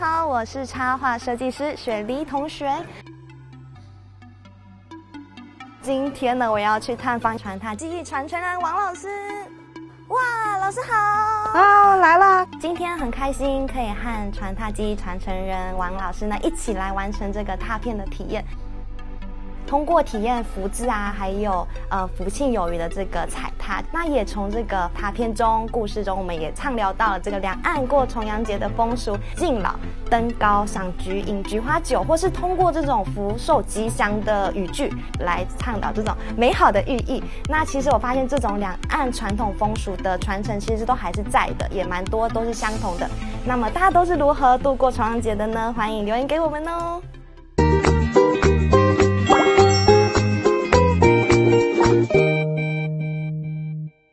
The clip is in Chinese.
家好，我是插画设计师雪梨同学。今天呢，我要去探访传他技艺传承人王老师。哇，老师好！啊，来啦！今天很开心可以和传他技艺传承人王老师呢一起来完成这个拓片的体验。通过体验福字啊，还有呃福庆有余的这个彩踏，那也从这个拓片中故事中，我们也畅聊到了这个两岸过重阳节的风俗，敬老、登高、赏菊、饮菊花酒，或是通过这种福寿吉祥的语句来倡导这种美好的寓意。那其实我发现这种两岸传统风俗的传承，其实都还是在的，也蛮多都是相同的。那么大家都是如何度过重阳节的呢？欢迎留言给我们哦。